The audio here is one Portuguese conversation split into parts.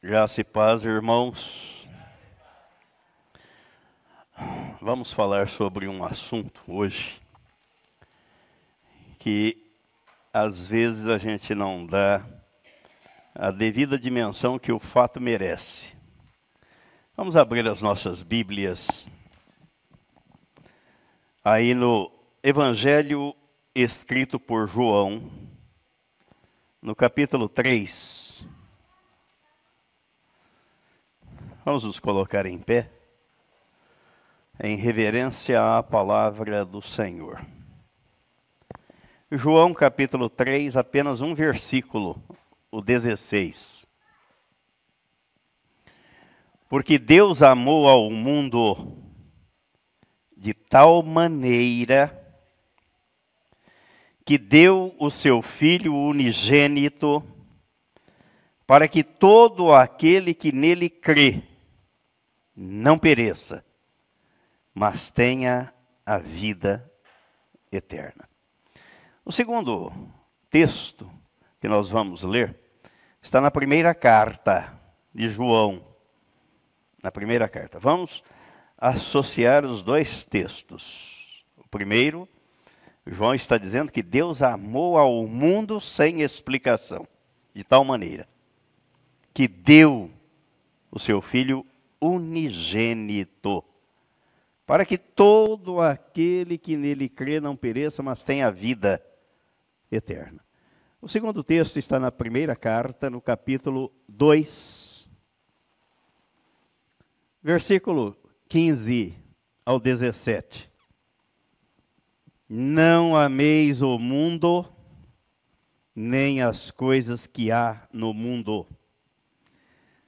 Graça e paz, irmãos. Vamos falar sobre um assunto hoje que às vezes a gente não dá a devida dimensão que o fato merece. Vamos abrir as nossas Bíblias aí no Evangelho escrito por João, no capítulo 3. Vamos nos colocar em pé, em reverência à palavra do Senhor. João capítulo 3, apenas um versículo, o 16. Porque Deus amou ao mundo de tal maneira que deu o seu Filho unigênito, para que todo aquele que nele crê não pereça, mas tenha a vida eterna. O segundo texto que nós vamos ler está na primeira carta de João. Na primeira carta. Vamos associar os dois textos. O primeiro, João está dizendo que Deus amou ao mundo sem explicação, de tal maneira que deu o seu filho unigênito, para que todo aquele que nele crê não pereça, mas tenha vida eterna. O segundo texto está na primeira carta, no capítulo 2, versículo 15 ao 17. Não ameis o mundo, nem as coisas que há no mundo.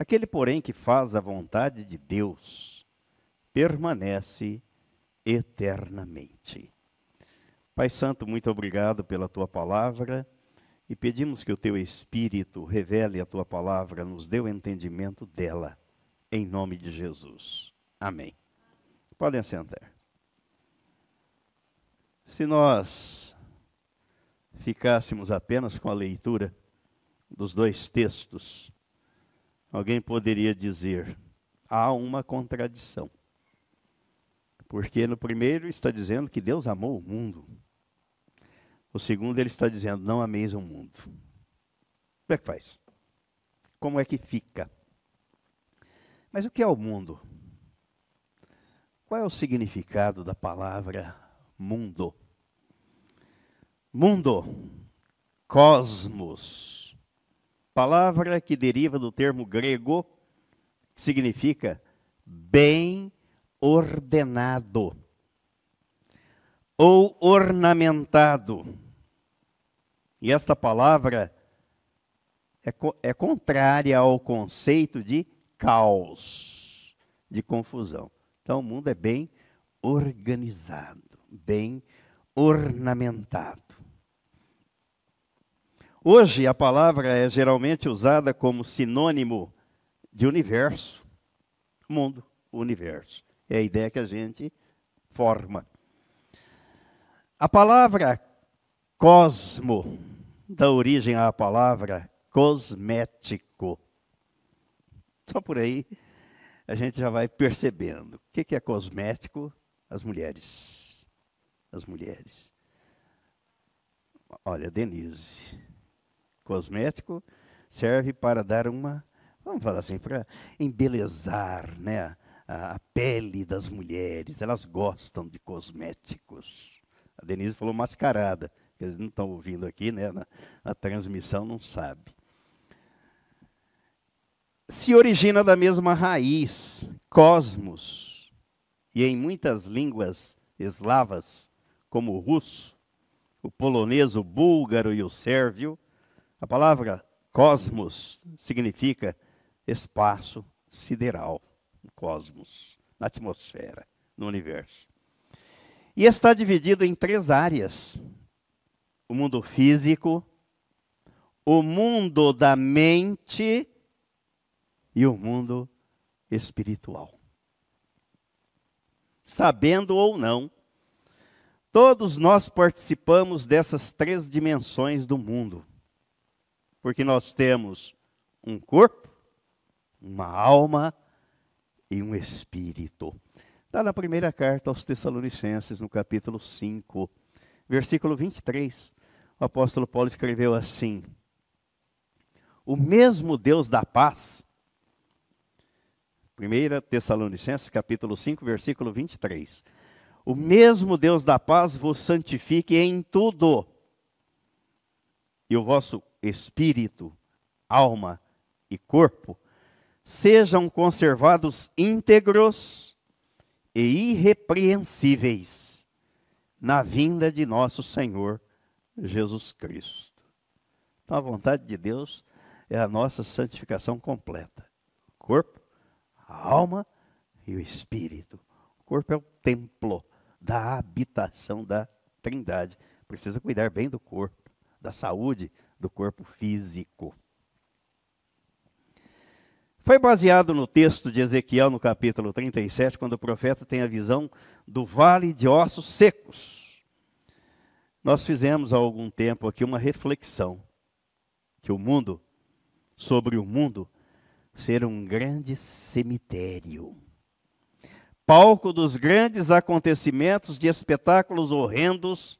Aquele, porém, que faz a vontade de Deus permanece eternamente. Pai Santo, muito obrigado pela tua palavra e pedimos que o teu Espírito revele a tua palavra, nos dê o entendimento dela, em nome de Jesus. Amém. Podem sentar. Se nós ficássemos apenas com a leitura dos dois textos, Alguém poderia dizer: há uma contradição. Porque no primeiro está dizendo que Deus amou o mundo. O segundo ele está dizendo: não ameis o mundo. Como é que faz? Como é que fica? Mas o que é o mundo? Qual é o significado da palavra mundo? Mundo, cosmos, Palavra que deriva do termo grego, que significa bem ordenado ou ornamentado. E esta palavra é, é contrária ao conceito de caos, de confusão. Então o mundo é bem organizado, bem ornamentado. Hoje a palavra é geralmente usada como sinônimo de universo, mundo, universo. É a ideia que a gente forma. A palavra cosmo dá origem à palavra cosmético. Só por aí a gente já vai percebendo. O que é cosmético? As mulheres. As mulheres. Olha, Denise cosmético serve para dar uma, vamos falar assim, para embelezar né, a, a, pele das mulheres. Elas gostam de cosméticos. A Denise falou mascarada, eles não estão ouvindo aqui, né, na, na transmissão, não sabe. Se origina da mesma raiz, cosmos, e em muitas línguas eslavas, como o russo, o polonês, o búlgaro e o sérvio, a palavra cosmos significa espaço sideral, cosmos, na atmosfera, no universo. E está dividido em três áreas: o mundo físico, o mundo da mente e o mundo espiritual. Sabendo ou não, todos nós participamos dessas três dimensões do mundo. Porque nós temos um corpo, uma alma e um espírito. Está na primeira carta aos Tessalonicenses, no capítulo 5, versículo 23. O apóstolo Paulo escreveu assim: O mesmo Deus da paz. 1 Tessalonicenses, capítulo 5, versículo 23. O mesmo Deus da paz vos santifique em tudo, e o vosso espírito, alma e corpo sejam conservados íntegros e irrepreensíveis na vinda de nosso Senhor Jesus Cristo. Então, a vontade de Deus é a nossa santificação completa: corpo, alma e o espírito. O corpo é o templo da habitação da Trindade. Precisa cuidar bem do corpo, da saúde do corpo físico. Foi baseado no texto de Ezequiel, no capítulo 37, quando o profeta tem a visão do vale de ossos secos. Nós fizemos há algum tempo aqui uma reflexão que o mundo, sobre o mundo, ser um grande cemitério. Palco dos grandes acontecimentos de espetáculos horrendos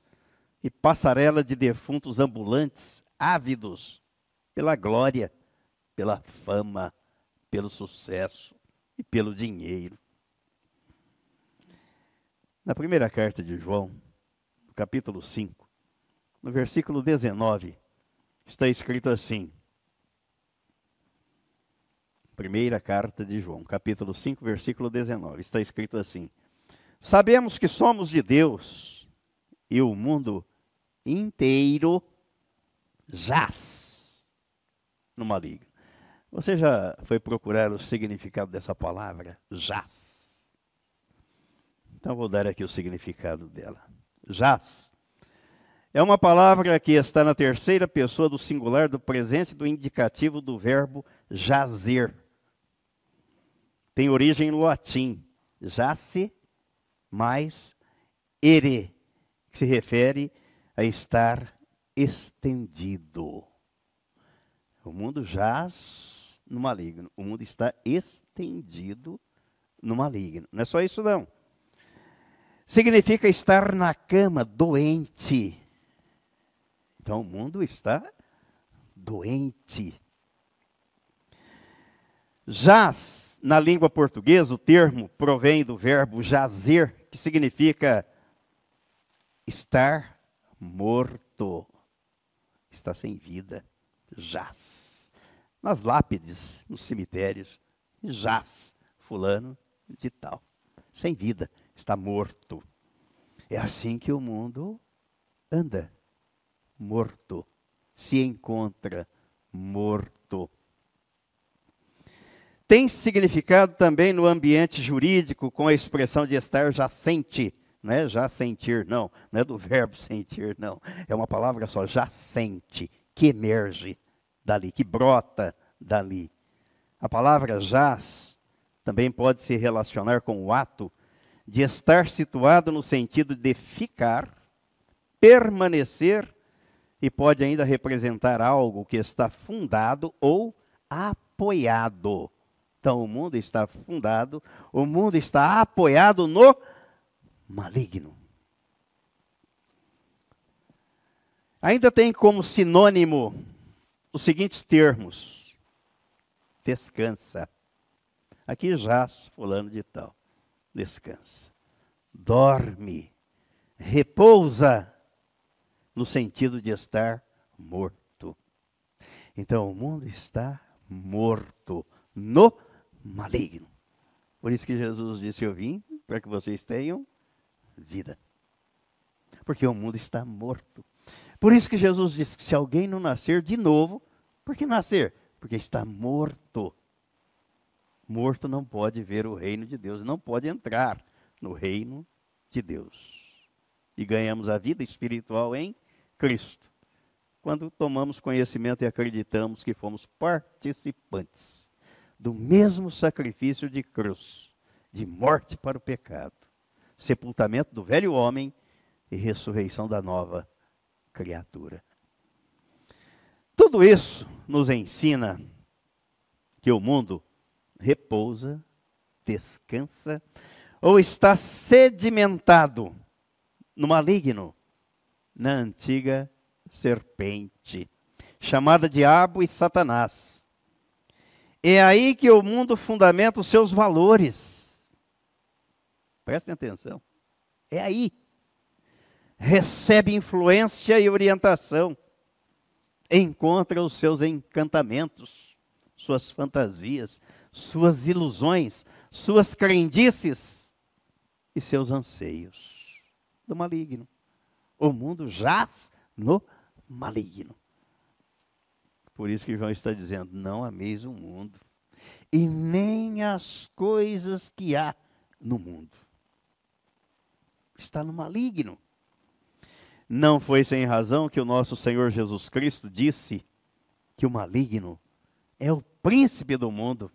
e passarela de defuntos ambulantes, ávidos pela glória, pela fama pelo sucesso e pelo dinheiro. Na primeira carta de João, no capítulo 5, no versículo 19, está escrito assim. Primeira carta de João, capítulo 5, versículo 19, está escrito assim: Sabemos que somos de Deus e o mundo inteiro jaz no maligno. Você já foi procurar o significado dessa palavra? Jaz. Então vou dar aqui o significado dela. Jaz é uma palavra que está na terceira pessoa do singular do presente do indicativo do verbo jazer. Tem origem no latim, jace mais ere, que se refere a estar estendido. O mundo jaz no maligno. O mundo está estendido no maligno. Não é só isso, não. Significa estar na cama, doente. Então o mundo está doente. Jaz, na língua portuguesa, o termo provém do verbo jazer, que significa estar morto. Está sem vida. Jaz nas lápides, nos cemitérios, jaz fulano de tal, sem vida, está morto. É assim que o mundo anda, morto, se encontra morto. Tem significado também no ambiente jurídico com a expressão de estar jacente, não é já sentir, não, não é do verbo sentir, não. É uma palavra só, jacente, que emerge dali, que brota dali. A palavra jaz também pode se relacionar com o ato de estar situado no sentido de ficar, permanecer e pode ainda representar algo que está fundado ou apoiado. Então o mundo está fundado, o mundo está apoiado no maligno. Ainda tem como sinônimo os seguintes termos: descansa. Aqui jaz fulano de tal. Descansa. Dorme. Repousa. No sentido de estar morto. Então o mundo está morto no maligno. Por isso que Jesus disse: Eu vim para que vocês tenham vida. Porque o mundo está morto. Por isso que Jesus disse que se alguém não nascer de novo, por que nascer? Porque está morto. morto não pode ver o reino de Deus, não pode entrar no reino de Deus. E ganhamos a vida espiritual em Cristo. Quando tomamos conhecimento e acreditamos que fomos participantes do mesmo sacrifício de cruz, de morte para o pecado, sepultamento do velho homem e ressurreição da nova criatura. Tudo isso nos ensina que o mundo repousa, descansa ou está sedimentado no maligno, na antiga serpente, chamada Diabo e Satanás. É aí que o mundo fundamenta os seus valores. Prestem atenção. É aí. Recebe influência e orientação. Encontra os seus encantamentos, suas fantasias, suas ilusões, suas crendices e seus anseios do maligno. O mundo jaz no maligno. Por isso que João está dizendo: não ameis o mundo, e nem as coisas que há no mundo. Está no maligno. Não foi sem razão que o nosso Senhor Jesus Cristo disse que o maligno é o príncipe do mundo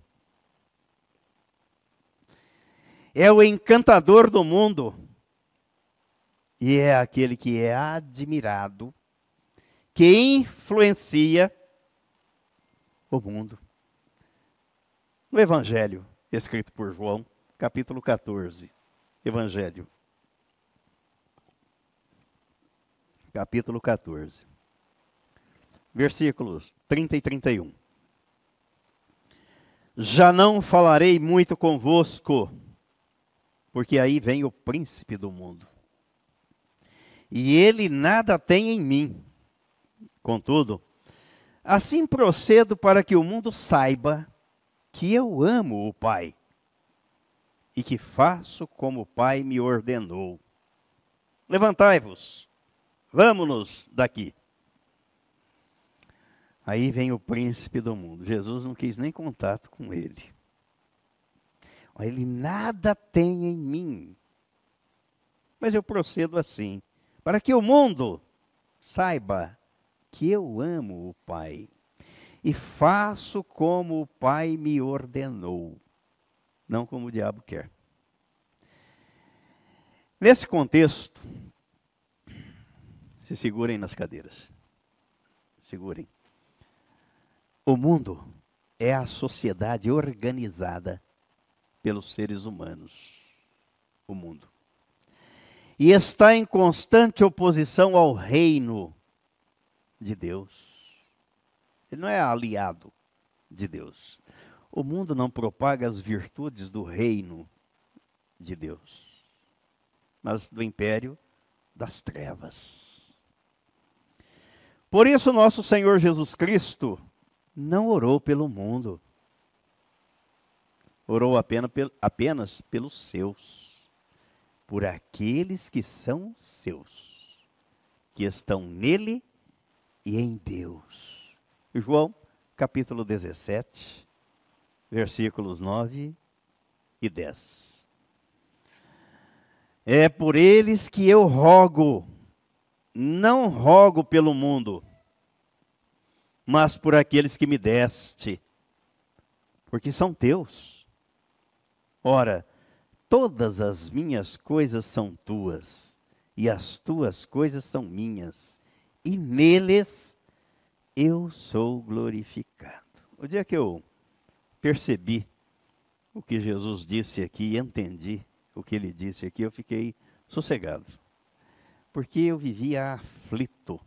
é o encantador do mundo e é aquele que é admirado, que influencia o mundo. No Evangelho, escrito por João, capítulo 14. Evangelho. Capítulo 14. Versículos 30 e 31. Já não falarei muito convosco porque aí vem o príncipe do mundo. E ele nada tem em mim. Contudo, assim procedo para que o mundo saiba que eu amo o Pai e que faço como o Pai me ordenou. Levantai-vos, vamos-nos daqui. Aí vem o príncipe do mundo. Jesus não quis nem contato com ele. Ele nada tem em mim. Mas eu procedo assim, para que o mundo saiba que eu amo o Pai e faço como o Pai me ordenou, não como o diabo quer. Nesse contexto, se segurem nas cadeiras. Segurem. O mundo é a sociedade organizada pelos seres humanos, o mundo. E está em constante oposição ao reino de Deus. Ele não é aliado de Deus. O mundo não propaga as virtudes do reino de Deus, mas do império das trevas. Por isso, nosso Senhor Jesus Cristo não orou pelo mundo, orou apenas, pelos seus, por aqueles que são seus, que estão nele e em Deus. João, capítulo 17, versículos 9 e 10. É por eles que eu rogo, não rogo pelo mundo, mas por aqueles que me deste, porque são teus Ora, todas as minhas coisas são tuas, e as tuas coisas são minhas, e neles eu sou glorificado. O dia que eu percebi o que Jesus disse aqui, entendi o que ele disse aqui, eu fiquei sossegado. Porque eu vivia aflito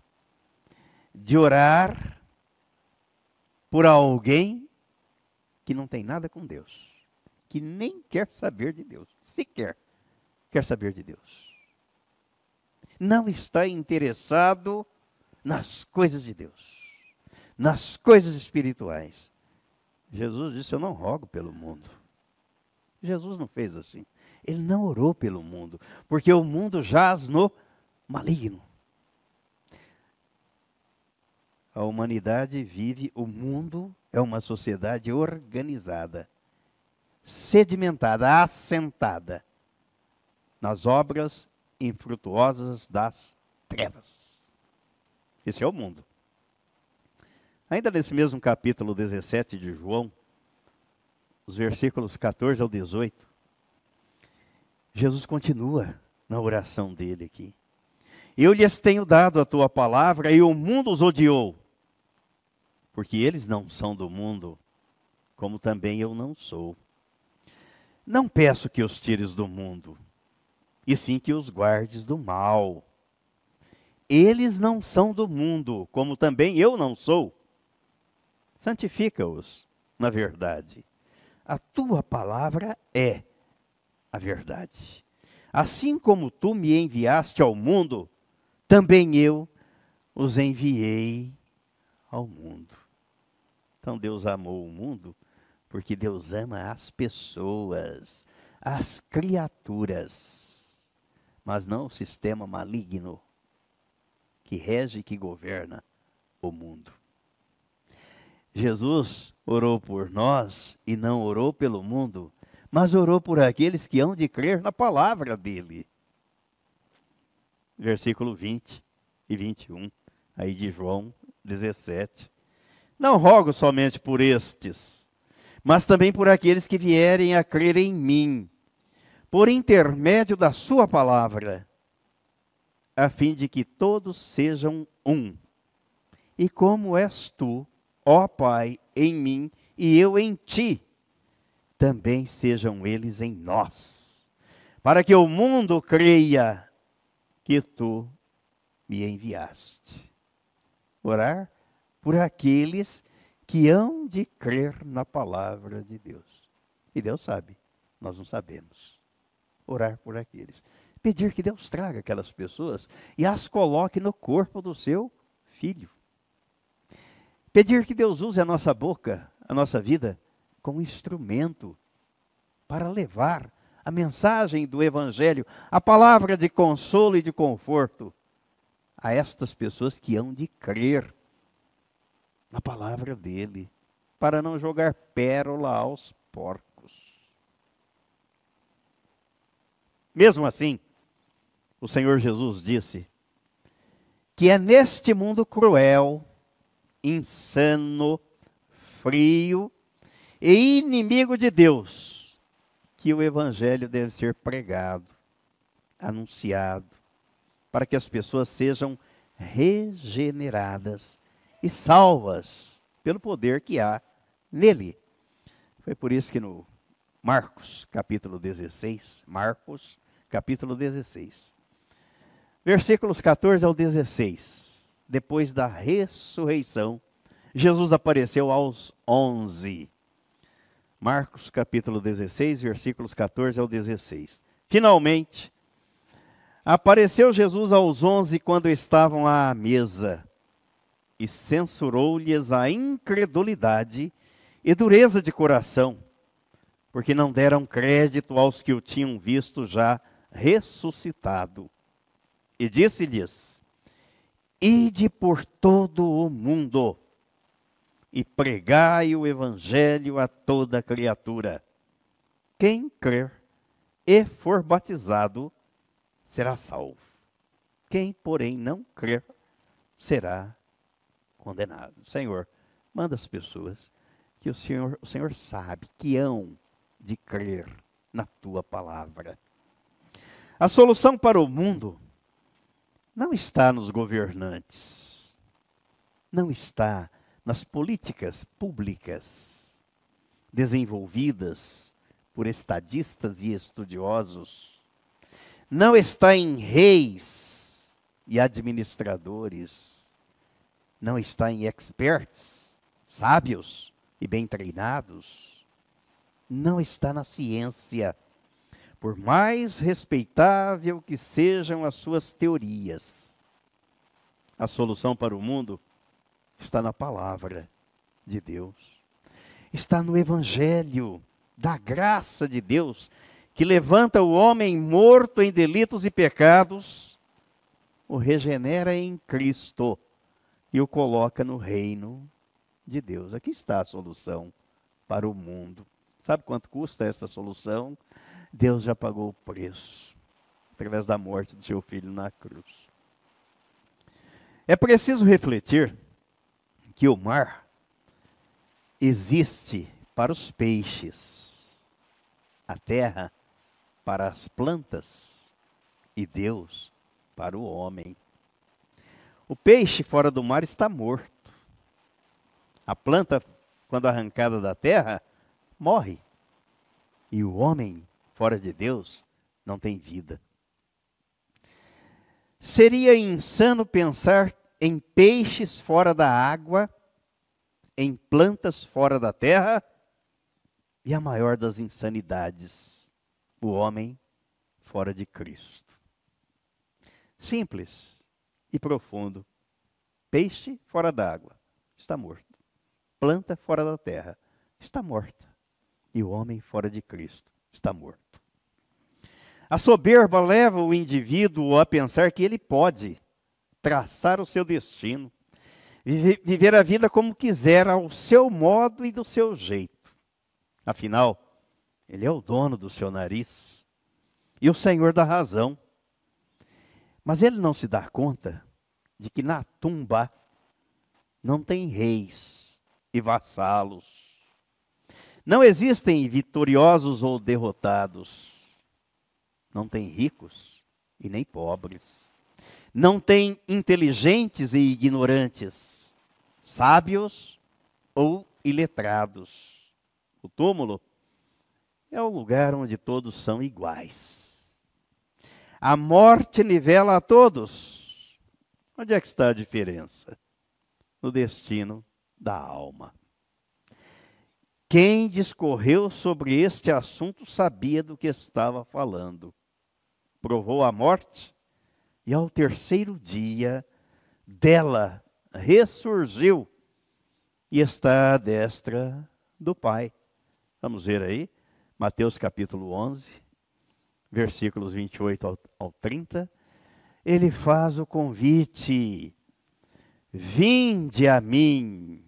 de orar por alguém que não tem nada com Deus que nem quer saber de Deus, sequer quer saber de Deus. Não está interessado nas coisas de Deus, nas coisas espirituais. Jesus disse: Eu não rogo pelo mundo. Jesus não fez assim. Ele não orou pelo mundo, porque o mundo jaz no maligno. A humanidade vive, o mundo é uma sociedade organizada sedimentada, assentada nas obras infrutuosas das trevas. Esse é o mundo. Ainda nesse mesmo capítulo 17 de João, os versículos 14 ao 18, Jesus continua na oração dele aqui. Eu lhes tenho dado a tua palavra e o mundo os odiou, porque eles não são do mundo, como também eu não sou. Não peço que os tires do mundo, e sim que os guardes do mal. Eles não são do mundo, como também eu não sou. Santifica-os na verdade. A tua palavra é a verdade. Assim como tu me enviaste ao mundo, também eu os enviei ao mundo. Então Deus amou o mundo porque Deus ama as pessoas, as criaturas, mas não o sistema maligno que rege e que governa o mundo. Jesus orou por nós e não orou pelo mundo, mas orou por aqueles que hão de crer na palavra dele. Versículo 20 e 21, aí de João 17. Não rogo somente por estes, mas também por aqueles que vierem a crer em mim, por intermédio da Sua palavra, a fim de que todos sejam um. E como és tu, ó Pai, em mim e eu em ti, também sejam eles em nós, para que o mundo creia que tu me enviaste. Orar por aqueles que hão de crer na palavra de Deus. E Deus sabe, nós não sabemos. Orar por aqueles. Pedir que Deus traga aquelas pessoas e as coloque no corpo do seu filho. Pedir que Deus use a nossa boca, a nossa vida, como instrumento para levar a mensagem do Evangelho, a palavra de consolo e de conforto a estas pessoas que hão de crer na palavra dele, para não jogar pérola aos porcos. Mesmo assim, o Senhor Jesus disse que é neste mundo cruel, insano, frio e inimigo de Deus que o Evangelho deve ser pregado, anunciado, para que as pessoas sejam regeneradas e salvas pelo poder que há nele. Foi por isso que no Marcos, capítulo 16, Marcos, capítulo 16, versículos 14 ao 16, depois da ressurreição, Jesus apareceu aos 11. Marcos capítulo 16, versículos 14 ao 16. Finalmente, apareceu Jesus aos onze quando estavam à mesa e censurou-lhes a incredulidade e dureza de coração, porque não deram crédito aos que o tinham visto já ressuscitado. E disse-lhes: Ide por todo o mundo e pregai o evangelho a toda criatura. Quem crer e for batizado será salvo. Quem, porém, não crer será condenado. Senhor, manda as pessoas que o Senhor, o Senhor sabe que hão de crer na tua palavra. A solução para o mundo não está nos governantes, não está nas políticas públicas desenvolvidas por estadistas e estudiosos, não está em reis e administradores, não está em experts, sábios e bem treinados. Não está na ciência. Por mais respeitável que sejam as suas teorias, a solução para o mundo está na palavra de Deus. Está no evangelho da graça de Deus, que levanta o homem morto em delitos e pecados, o regenera em Cristo e o coloca no reino de Deus. Aqui está a solução para o mundo. Sabe quanto custa essa solução? Deus já pagou o preço através da morte do seu filho na cruz. É preciso refletir que o mar existe para os peixes, a terra para as plantas e Deus para o homem. O peixe fora do mar está morto. A planta, quando arrancada da terra, morre. E o homem fora de Deus não tem vida. Seria insano pensar em peixes fora da água, em plantas fora da terra, e a maior das insanidades, o homem fora de Cristo. Simples e profundo. Peixe fora d'água está morto. Planta fora da terra está morta. E o homem fora de Cristo está morto. A soberba leva o indivíduo a pensar que ele pode traçar o seu destino, viver a vida como quiser, ao seu modo e do seu jeito. Afinal, ele é o dono do seu nariz e o senhor da razão. Mas ele não se dá conta de que na tumba não tem reis e vassalos. Não existem vitoriosos ou derrotados. Não tem ricos e nem pobres. Não tem inteligentes e ignorantes, sábios ou iletrados. O túmulo é o lugar onde todos são iguais. A morte nivela a todos Onde é que está a diferença? No destino da alma. Quem discorreu sobre este assunto sabia do que estava falando. Provou a morte e ao terceiro dia dela ressurgiu e está à destra do Pai. Vamos ver aí, Mateus capítulo 11, versículos 28 ao, ao 30 ele faz o convite: Vinde a mim,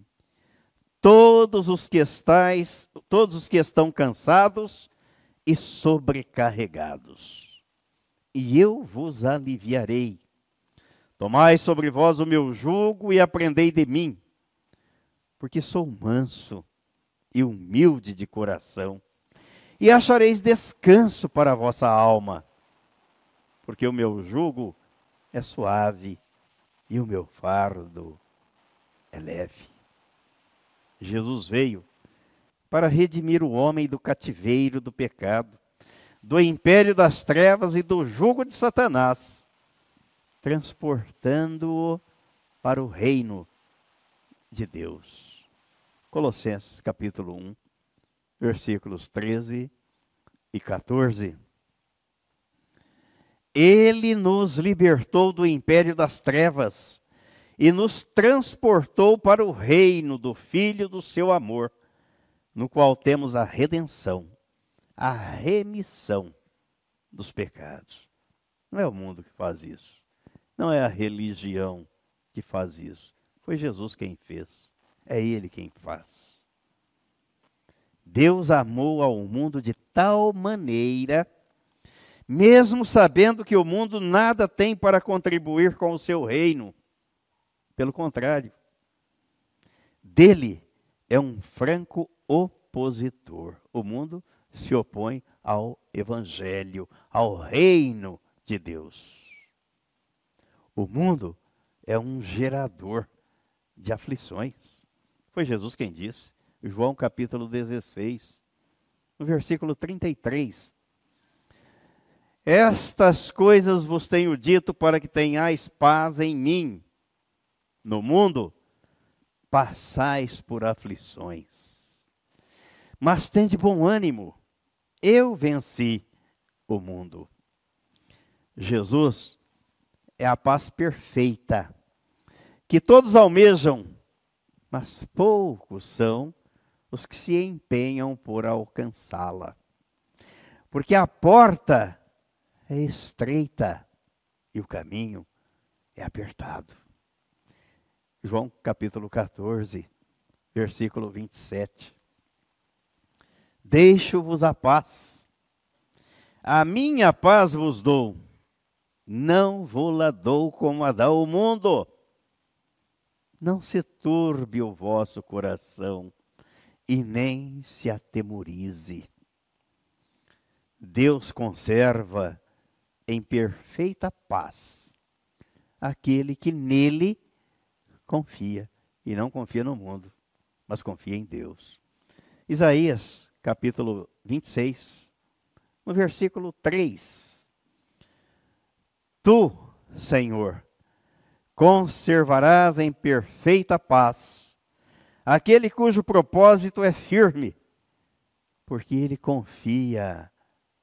todos os que estáis, todos os que estão cansados e sobrecarregados, e eu vos aliviarei. Tomai sobre vós o meu jugo e aprendei de mim, porque sou manso e humilde de coração, e achareis descanso para a vossa alma, porque o meu jugo é suave e o meu fardo é leve. Jesus veio para redimir o homem do cativeiro do pecado, do império das trevas e do jugo de Satanás, transportando-o para o reino de Deus. Colossenses capítulo 1, versículos 13 e 14. Ele nos libertou do império das trevas e nos transportou para o reino do Filho do seu amor, no qual temos a redenção, a remissão dos pecados. Não é o mundo que faz isso. Não é a religião que faz isso. Foi Jesus quem fez. É Ele quem faz. Deus amou ao mundo de tal maneira mesmo sabendo que o mundo nada tem para contribuir com o seu reino. Pelo contrário, dele é um franco opositor. O mundo se opõe ao evangelho, ao reino de Deus. O mundo é um gerador de aflições. Foi Jesus quem disse, João capítulo 16, no versículo 33 estas coisas vos tenho dito para que tenhais paz em mim. No mundo passais por aflições. Mas tende bom ânimo. Eu venci o mundo. Jesus é a paz perfeita que todos almejam, mas poucos são os que se empenham por alcançá-la. Porque a porta é estreita e o caminho é apertado. João capítulo 14, versículo 27. Deixo-vos a paz. A minha paz vos dou. Não vou-la dou como a dá o mundo. Não se turbe o vosso coração e nem se atemorize. Deus conserva em perfeita paz aquele que nele confia e não confia no mundo, mas confia em Deus. Isaías, capítulo 26, no versículo 3. Tu, Senhor, conservarás em perfeita paz aquele cujo propósito é firme, porque ele confia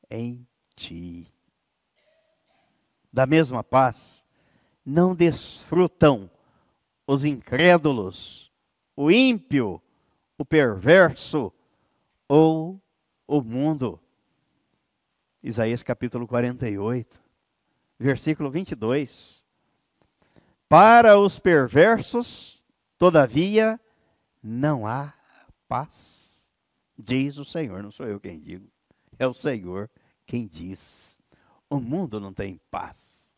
em ti. Da mesma paz, não desfrutam os incrédulos, o ímpio, o perverso ou o mundo. Isaías capítulo 48, versículo 22. Para os perversos, todavia, não há paz, diz o Senhor, não sou eu quem digo, é o Senhor quem diz. O mundo não tem paz.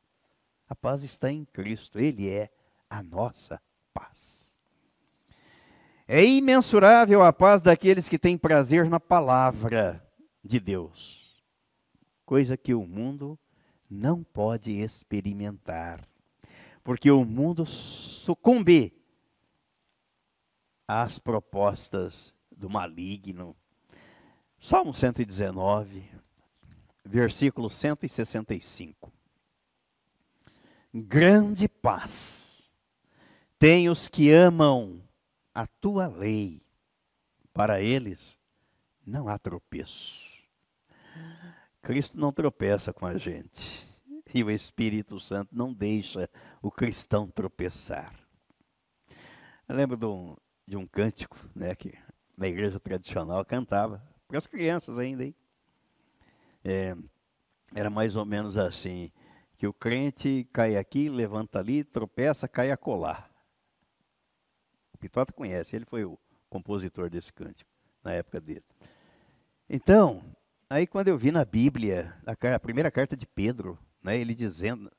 A paz está em Cristo, Ele é a nossa paz. É imensurável a paz daqueles que têm prazer na palavra de Deus, coisa que o mundo não pode experimentar, porque o mundo sucumbe às propostas do maligno. Salmo 119, versículo 165. Grande paz tem os que amam a tua lei. Para eles não há tropeço. Cristo não tropeça com a gente. E o Espírito Santo não deixa o cristão tropeçar. Eu lembro de um, de um cântico né, que na igreja tradicional cantava, para as crianças ainda, hein? É, era mais ou menos assim, que o crente cai aqui, levanta ali, tropeça, cai a colar. O Pitota conhece, ele foi o compositor desse cântico, na época dele. Então, aí quando eu vi na Bíblia, a, a primeira carta de Pedro, né, ele dizendo,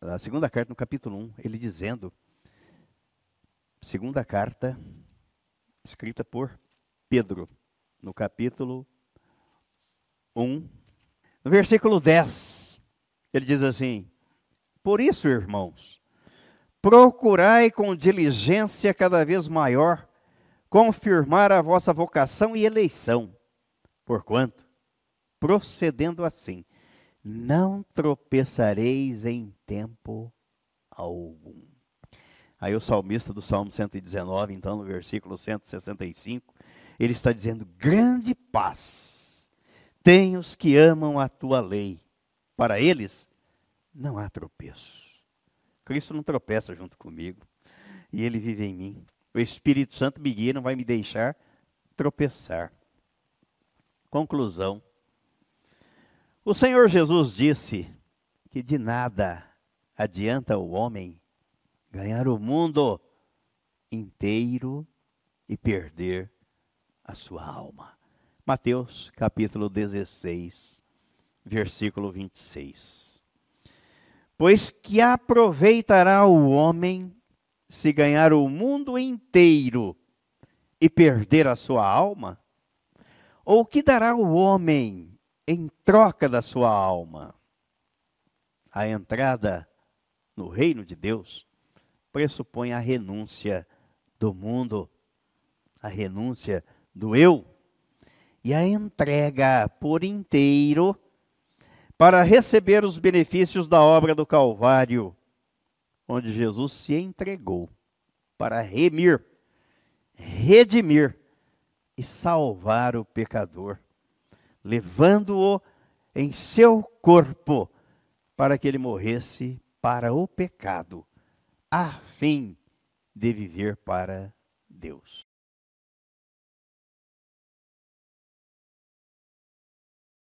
a segunda carta no capítulo 1, ele dizendo, segunda carta, escrita por Pedro, no capítulo 1, no versículo 10, ele diz assim: Por isso, irmãos, procurai com diligência cada vez maior confirmar a vossa vocação e eleição, porquanto, procedendo assim, não tropeçareis em tempo algum. Aí o salmista do Salmo 119, então, no versículo 165, ele está dizendo: grande paz tem os que amam a tua lei. Para eles, não há tropeço. Cristo não tropeça junto comigo. E ele vive em mim. O Espírito Santo me guia, não vai me deixar tropeçar. Conclusão. O Senhor Jesus disse que de nada adianta o homem ganhar o mundo inteiro e perder a sua alma. Mateus capítulo 16, versículo 26. Pois que aproveitará o homem se ganhar o mundo inteiro e perder a sua alma? Ou que dará o homem em troca da sua alma? A entrada no reino de Deus pressupõe a renúncia do mundo, a renúncia do eu e a entrega por inteiro para receber os benefícios da obra do Calvário, onde Jesus se entregou para remir, redimir e salvar o pecador, levando-o em seu corpo para que ele morresse para o pecado, a fim de viver para Deus.